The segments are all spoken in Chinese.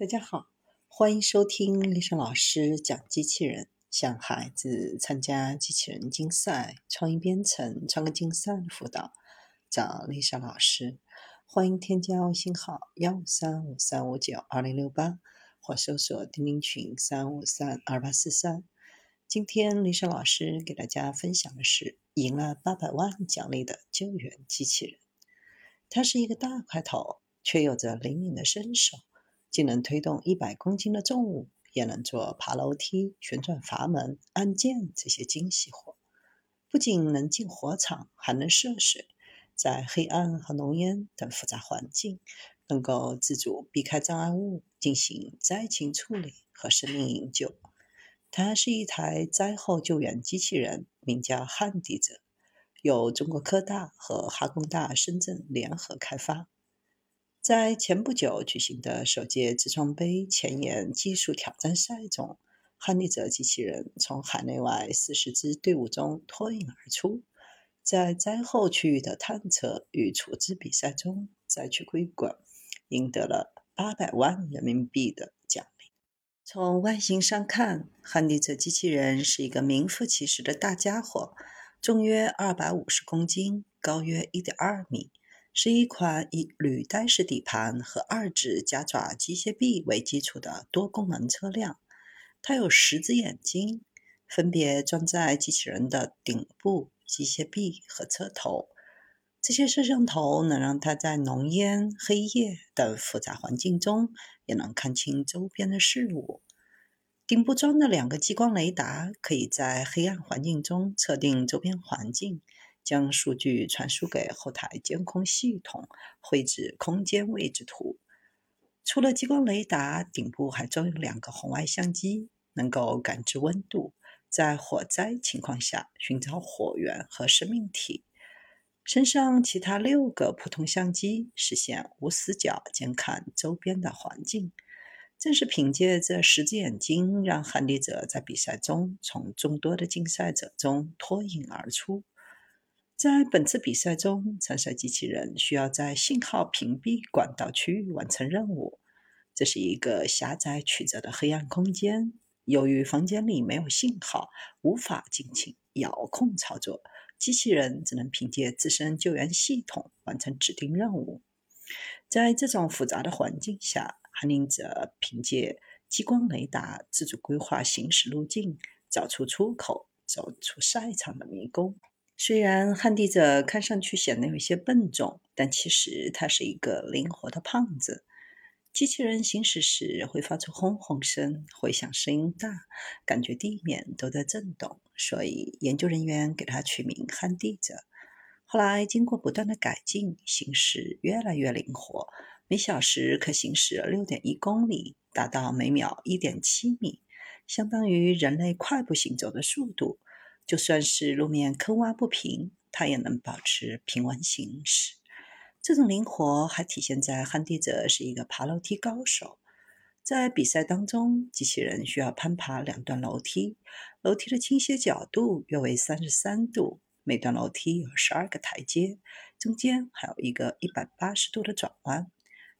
大家好，欢迎收听丽莎老师讲机器人，向孩子参加机器人竞赛、创意编程、创客竞赛的辅导，找丽莎老师。欢迎添加微信号幺五三五三五九二零六八，或搜索钉钉群三五三二八四三。今天丽莎老师给大家分享的是赢了八百万奖励的救援机器人，它是一个大块头，却有着灵敏的身手。既能推动一百公斤的重物，也能做爬楼梯、旋转阀门、按键这些精细活。不仅能进火场，还能涉水，在黑暗和浓烟等复杂环境，能够自主避开障碍物，进行灾情处理和生命营救。它是一台灾后救援机器人，名叫汉地者，由中国科大和哈工大深圳联合开发。在前不久举行的首届自创杯前沿技术挑战赛中，汉利泽机器人从海内外四十支队伍中脱颖而出，在灾后区域的探测与处置比赛中摘取桂冠，赢得了八百万人民币的奖励。从外形上看，汉利泽机器人是一个名副其实的大家伙，重约二百五十公斤，高约一点二米。是一款以履带式底盘和二指夹爪机械臂为基础的多功能车辆。它有十只眼睛，分别装在机器人的顶部、机械臂和车头。这些摄像头能让它在浓烟、黑夜等复杂环境中也能看清周边的事物。顶部装的两个激光雷达，可以在黑暗环境中测定周边环境。将数据传输给后台监控系统，绘制空间位置图。除了激光雷达，顶部还装有两个红外相机，能够感知温度，在火灾情况下寻找火源和生命体。身上其他六个普通相机实现无死角监看周边的环境。正是凭借这十只眼睛，让韩立者在比赛中从众多的竞赛者中脱颖而出。在本次比赛中，参赛机器人需要在信号屏蔽管道区域完成任务。这是一个狭窄曲折的黑暗空间，由于房间里没有信号，无法进行遥控操作，机器人只能凭借自身救援系统完成指定任务。在这种复杂的环境下，韩林者凭借激光雷达自主规划行驶路径，找出出口，走出赛场的迷宫。虽然旱地者看上去显得有些笨重，但其实他是一个灵活的胖子。机器人行驶时会发出轰轰声，回响声音大，感觉地面都在震动，所以研究人员给他取名“旱地者”。后来经过不断的改进，行驶越来越灵活，每小时可行驶六点一公里，达到每秒一点七米，相当于人类快步行走的速度。就算是路面坑洼不平，它也能保持平稳行驶。这种灵活还体现在撼地者是一个爬楼梯高手。在比赛当中，机器人需要攀爬两段楼梯，楼梯的倾斜角度约为三十三度，每段楼梯有十二个台阶，中间还有一个一百八十度的转弯。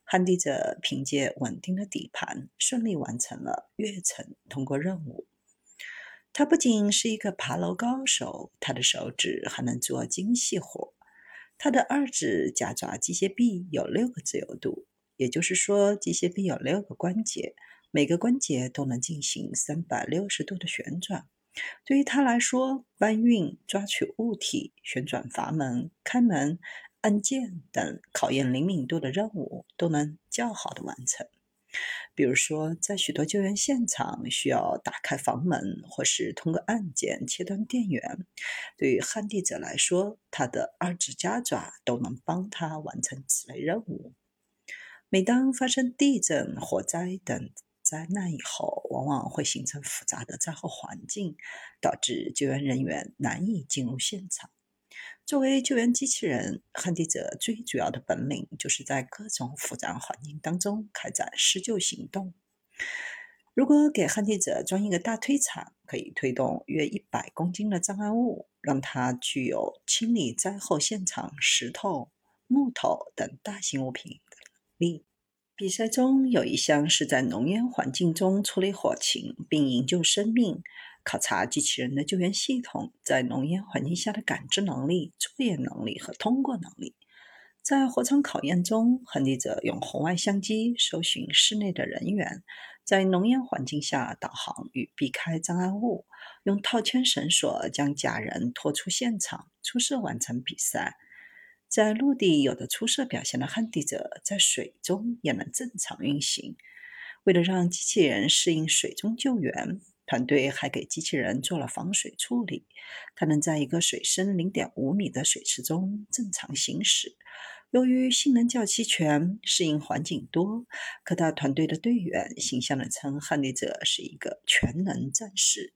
撼地者凭借稳定的底盘，顺利完成了跃层通过任务。他不仅是一个爬楼高手，他的手指还能做精细活。他的二指夹爪机械臂有六个自由度，也就是说，机械臂有六个关节，每个关节都能进行三百六十度的旋转。对于他来说，搬运、抓取物体、旋转阀门、开门、按键等考验灵敏度的任务，都能较好的完成。比如说，在许多救援现场需要打开房门，或是通过按键切断电源，对于旱地者来说，他的二指夹爪都能帮他完成此类任务。每当发生地震、火灾等灾难以后，往往会形成复杂的灾后环境，导致救援人员难以进入现场。作为救援机器人，旱地者最主要的本领就是在各种复杂环境当中开展施救行动。如果给旱地者装一个大推铲，可以推动约一百公斤的障碍物，让它具有清理灾后现场石头、木头等大型物品的能力。比赛中有一项是在浓烟环境中处理火情并营救生命，考察机器人的救援系统在浓烟环境下的感知能力、作业能力和通过能力。在火场考验中，亨利者用红外相机搜寻室内的人员，在浓烟环境下导航与避开障碍物，用套圈绳索将假人拖出现场，出色完成比赛。在陆地有着出色表现的旱地者，在水中也能正常运行。为了让机器人适应水中救援，团队还给机器人做了防水处理，它能在一个水深零点五米的水池中正常行驶。由于性能较齐全，适应环境多，科大团队的队员形象地称捍卫者是一个全能战士。